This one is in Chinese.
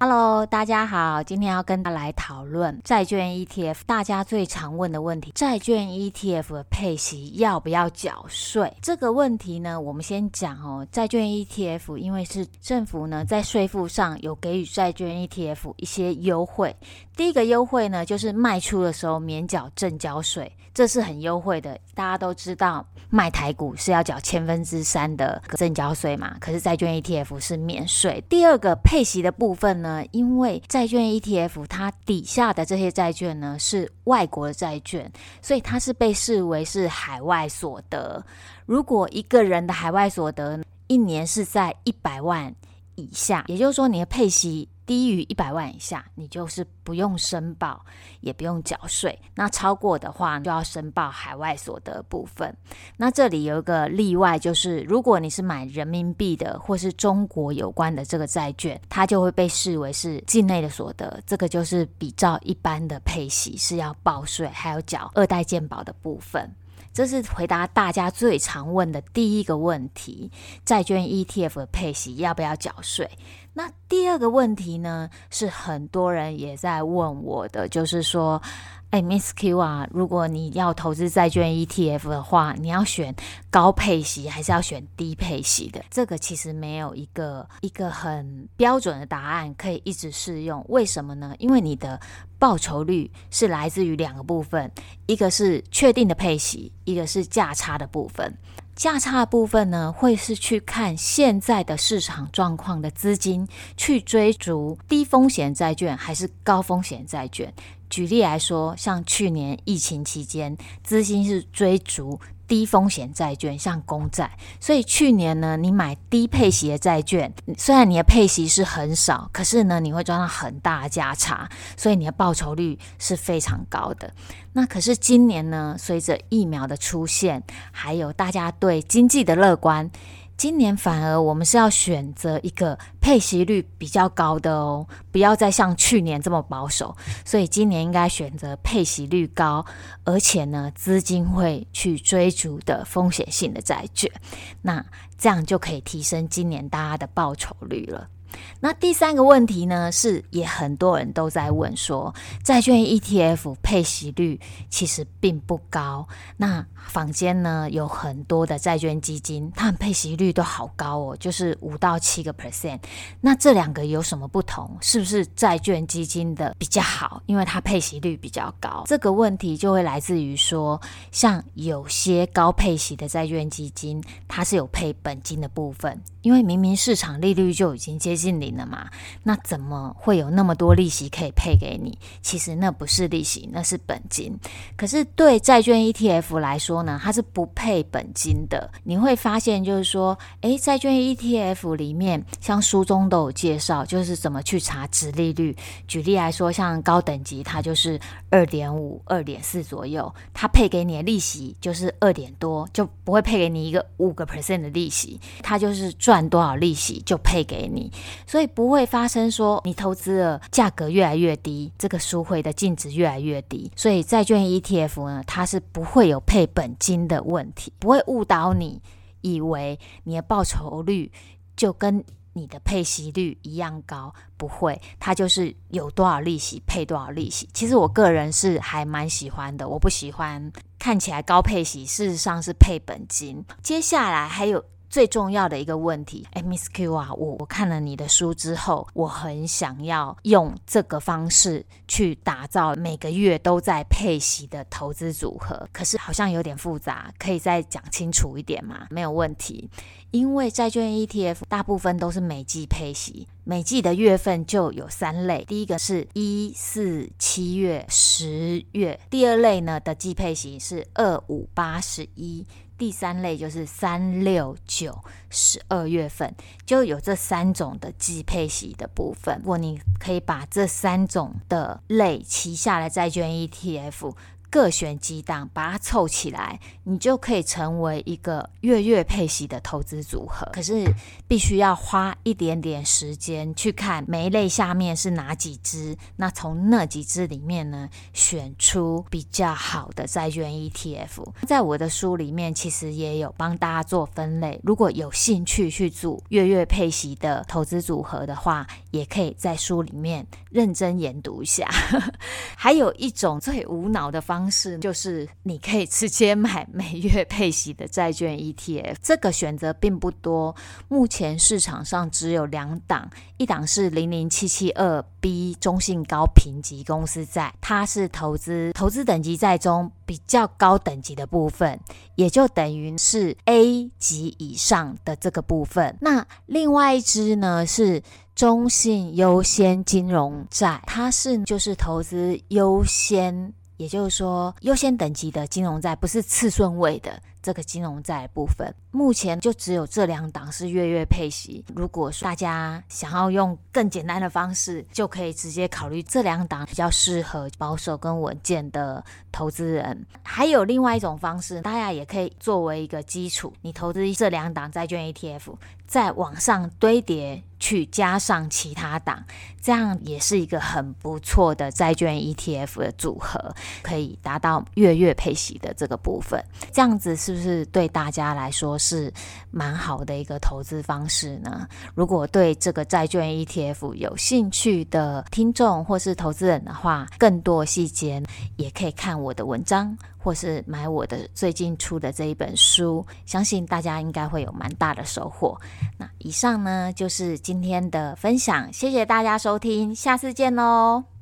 Hello，大家好，今天要跟大家来讨论债券 ETF，大家最常问的问题：债券 ETF 的配息要不要缴税？这个问题呢，我们先讲哦。债券 ETF 因为是政府呢在税负上有给予债券 ETF 一些优惠。第一个优惠呢，就是卖出的时候免缴正交税，这是很优惠的。大家都知道卖台股是要缴千分之三的证交税嘛，可是债券 ETF 是免税。第二个配息的部分呢，因为债券 ETF 它底下的这些债券呢是外国的债券，所以它是被视为是海外所得。如果一个人的海外所得一年是在一百万以下，也就是说你的配息。低于一百万以下，你就是不用申报，也不用缴税。那超过的话，就要申报海外所得部分。那这里有一个例外，就是如果你是买人民币的，或是中国有关的这个债券，它就会被视为是境内的所得。这个就是比照一般的配息是要报税，还有缴二代健保的部分。这是回答大家最常问的第一个问题：债券 ETF 的配息要不要缴税？那第二个问题呢，是很多人也在问我的，就是说，哎，Miss Q 啊，如果你要投资债券 ETF 的话，你要选高配息还是要选低配息的？这个其实没有一个一个很标准的答案可以一直适用。为什么呢？因为你的报酬率是来自于两个部分，一个是确定的配息，一个是价差的部分。价差部分呢，会是去看现在的市场状况的资金去追逐低风险债券还是高风险债券。举例来说，像去年疫情期间，资金是追逐。低风险债券像公债，所以去年呢，你买低配息的债券，虽然你的配息是很少，可是呢，你会赚到很大的价差，所以你的报酬率是非常高的。那可是今年呢，随着疫苗的出现，还有大家对经济的乐观。今年反而我们是要选择一个配息率比较高的哦，不要再像去年这么保守。所以今年应该选择配息率高，而且呢，资金会去追逐的风险性的债券。那这样就可以提升今年大家的报酬率了。那第三个问题呢，是也很多人都在问说，债券 ETF 配息率其实并不高。那坊间呢有很多的债券基金，它们配息率都好高哦，就是五到七个 percent。那这两个有什么不同？是不是债券基金的比较好，因为它配息率比较高？这个问题就会来自于说，像有些高配息的债券基金，它是有配本金的部分，因为明明市场利率就已经接近零了嘛，那怎么会有那么多利息可以配给你？其实那不是利息，那是本金。可是对债券 ETF 来说，呢，它是不配本金的。你会发现，就是说，诶，债券 ETF 里面，像书中都有介绍，就是怎么去查殖利率。举例来说，像高等级，它就是二点五、二点四左右，它配给你的利息就是二点多，就不会配给你一个五个 percent 的利息。它就是赚多少利息就配给你，所以不会发生说你投资的价格越来越低，这个赎回的净值越来越低。所以债券 ETF 呢，它是不会有配本金的问题，不会误导你，以为你的报酬率就跟你的配息率一样高，不会，它就是有多少利息配多少利息。其实我个人是还蛮喜欢的，我不喜欢看起来高配息，事实上是配本金。接下来还有。最重要的一个问题，哎，Miss Q 啊，我我看了你的书之后，我很想要用这个方式去打造每个月都在配息的投资组合，可是好像有点复杂，可以再讲清楚一点吗？没有问题，因为债券 ETF 大部分都是每季配息。每季的月份就有三类，第一个是一四七月、十月，第二类呢的季配型是二五八十一。第三类就是三六九十二月份，就有这三种的季配息的部分。如果你可以把这三种的类旗下的债券 ETF。各选几档，把它凑起来，你就可以成为一个月月配息的投资组合。可是必须要花一点点时间去看每一类下面是哪几只，那从那几只里面呢，选出比较好的债券 ETF。在我的书里面，其实也有帮大家做分类。如果有兴趣去做月月配息的投资组合的话，也可以在书里面认真研读一下。还有一种最无脑的方。方式就是你可以直接买每月配息的债券 ETF，这个选择并不多。目前市场上只有两档，一档是零零七七二 B 中信高评级公司债，它是投资投资等级债中比较高等级的部分，也就等于是 A 级以上的这个部分。那另外一支呢是中信优先金融债，它是就是投资优先。也就是说，优先等级的金融债不是次顺位的这个金融债部分，目前就只有这两档是月月配息。如果说大家想要用更简单的方式，就可以直接考虑这两档比较适合保守跟稳健的投资人。还有另外一种方式，大家也可以作为一个基础，你投资这两档债券 ETF，再往上堆叠。去加上其他档，这样也是一个很不错的债券 ETF 的组合，可以达到月月配息的这个部分。这样子是不是对大家来说是蛮好的一个投资方式呢？如果对这个债券 ETF 有兴趣的听众或是投资人的话，更多细节也可以看我的文章。或是买我的最近出的这一本书，相信大家应该会有蛮大的收获。那以上呢，就是今天的分享，谢谢大家收听，下次见喽。